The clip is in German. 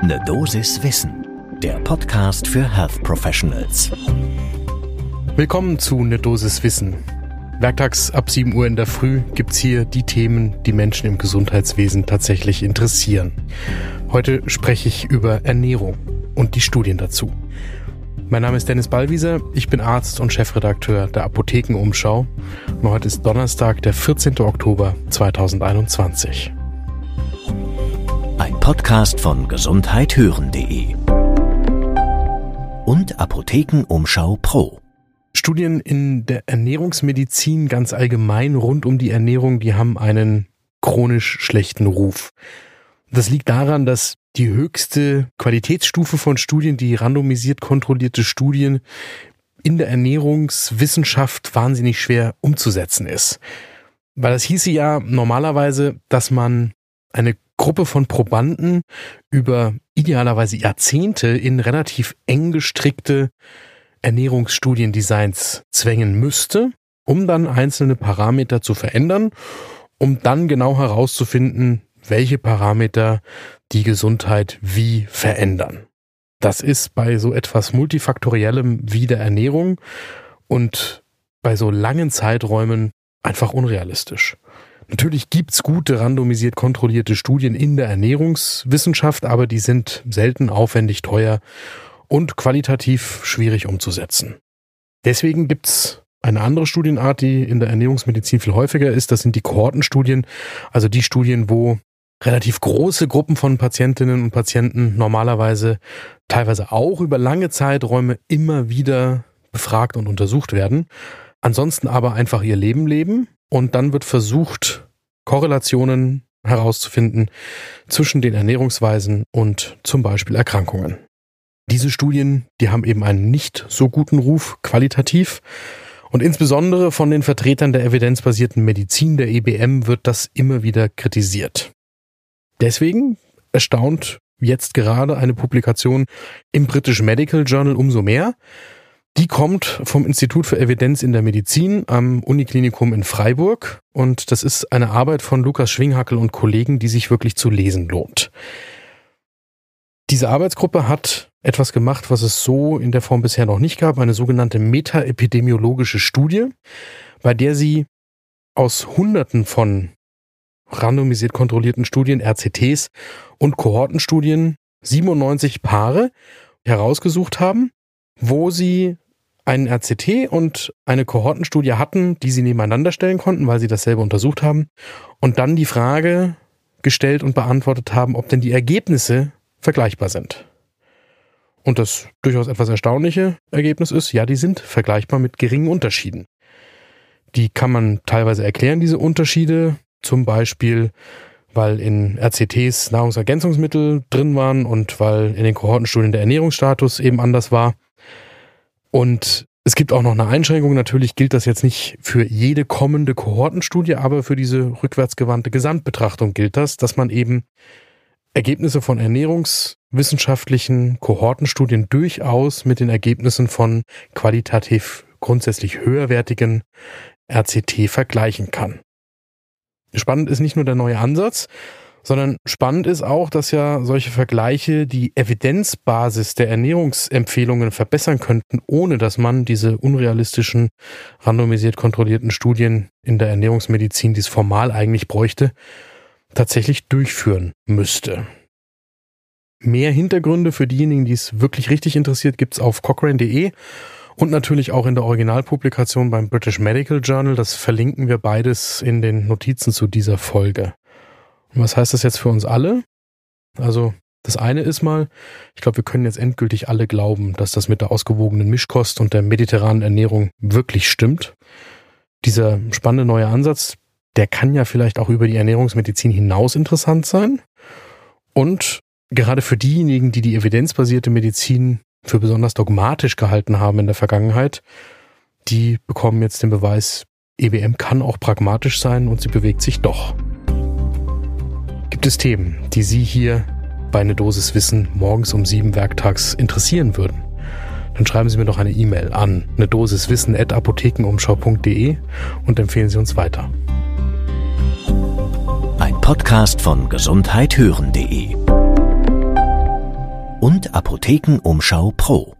Ne Dosis Wissen, der Podcast für Health Professionals. Willkommen zu Ne Dosis Wissen. Werktags ab 7 Uhr in der Früh gibt's hier die Themen, die Menschen im Gesundheitswesen tatsächlich interessieren. Heute spreche ich über Ernährung und die Studien dazu. Mein Name ist Dennis Ballwieser, ich bin Arzt und Chefredakteur der Apothekenumschau. Und heute ist Donnerstag, der 14. Oktober 2021. Ein Podcast von gesundheithören.de und Apothekenumschau Pro. Studien in der Ernährungsmedizin ganz allgemein rund um die Ernährung, die haben einen chronisch schlechten Ruf. Das liegt daran, dass die höchste Qualitätsstufe von Studien, die randomisiert kontrollierte Studien in der Ernährungswissenschaft wahnsinnig schwer umzusetzen ist. Weil das hieße ja normalerweise, dass man eine Gruppe von Probanden über idealerweise Jahrzehnte in relativ eng gestrickte Ernährungsstudiendesigns zwängen müsste, um dann einzelne Parameter zu verändern, um dann genau herauszufinden, welche Parameter die Gesundheit wie verändern. Das ist bei so etwas multifaktoriellem wie der Ernährung und bei so langen Zeiträumen einfach unrealistisch. Natürlich gibt's gute randomisiert kontrollierte Studien in der Ernährungswissenschaft, aber die sind selten aufwendig teuer und qualitativ schwierig umzusetzen. Deswegen gibt's eine andere Studienart, die in der Ernährungsmedizin viel häufiger ist. Das sind die Kohortenstudien, also die Studien, wo relativ große Gruppen von Patientinnen und Patienten normalerweise teilweise auch über lange Zeiträume immer wieder befragt und untersucht werden, ansonsten aber einfach ihr Leben leben und dann wird versucht, Korrelationen herauszufinden zwischen den Ernährungsweisen und zum Beispiel Erkrankungen. Diese Studien, die haben eben einen nicht so guten Ruf qualitativ und insbesondere von den Vertretern der evidenzbasierten Medizin, der EBM, wird das immer wieder kritisiert. Deswegen erstaunt jetzt gerade eine Publikation im British Medical Journal umso mehr. Die kommt vom Institut für Evidenz in der Medizin am Uniklinikum in Freiburg und das ist eine Arbeit von Lukas Schwinghackel und Kollegen, die sich wirklich zu lesen lohnt. Diese Arbeitsgruppe hat etwas gemacht, was es so in der Form bisher noch nicht gab, eine sogenannte metaepidemiologische Studie, bei der sie aus Hunderten von randomisiert kontrollierten Studien, RCTs und Kohortenstudien 97 Paare herausgesucht haben, wo sie einen RCT und eine Kohortenstudie hatten, die sie nebeneinander stellen konnten, weil sie dasselbe untersucht haben, und dann die Frage gestellt und beantwortet haben, ob denn die Ergebnisse vergleichbar sind. Und das durchaus etwas erstaunliche Ergebnis ist, ja, die sind vergleichbar mit geringen Unterschieden. Die kann man teilweise erklären, diese Unterschiede, zum Beispiel, weil in RCTs Nahrungsergänzungsmittel drin waren und weil in den Kohortenstudien der Ernährungsstatus eben anders war. Und es gibt auch noch eine Einschränkung. Natürlich gilt das jetzt nicht für jede kommende Kohortenstudie, aber für diese rückwärtsgewandte Gesamtbetrachtung gilt das, dass man eben Ergebnisse von ernährungswissenschaftlichen Kohortenstudien durchaus mit den Ergebnissen von qualitativ grundsätzlich höherwertigen RCT vergleichen kann. Spannend ist nicht nur der neue Ansatz, sondern spannend ist auch, dass ja solche Vergleiche die Evidenzbasis der Ernährungsempfehlungen verbessern könnten, ohne dass man diese unrealistischen, randomisiert kontrollierten Studien in der Ernährungsmedizin, die es formal eigentlich bräuchte, tatsächlich durchführen müsste. Mehr Hintergründe für diejenigen, die es wirklich richtig interessiert, gibt's auf cochrane.de und natürlich auch in der Originalpublikation beim British Medical Journal. Das verlinken wir beides in den Notizen zu dieser Folge. Was heißt das jetzt für uns alle? Also das eine ist mal, ich glaube, wir können jetzt endgültig alle glauben, dass das mit der ausgewogenen Mischkost und der mediterranen Ernährung wirklich stimmt. Dieser spannende neue Ansatz, der kann ja vielleicht auch über die Ernährungsmedizin hinaus interessant sein. Und gerade für diejenigen, die die evidenzbasierte Medizin für besonders dogmatisch gehalten haben in der Vergangenheit, die bekommen jetzt den Beweis, EBM kann auch pragmatisch sein und sie bewegt sich doch. Gibt es Themen, die Sie hier bei einer Dosis Wissen morgens um sieben Werktags interessieren würden? Dann schreiben Sie mir doch eine E-Mail an eine Dosis Wissen at apothekenumschau.de und empfehlen Sie uns weiter. Ein Podcast von gesundheithören.de und Apothekenumschau Pro.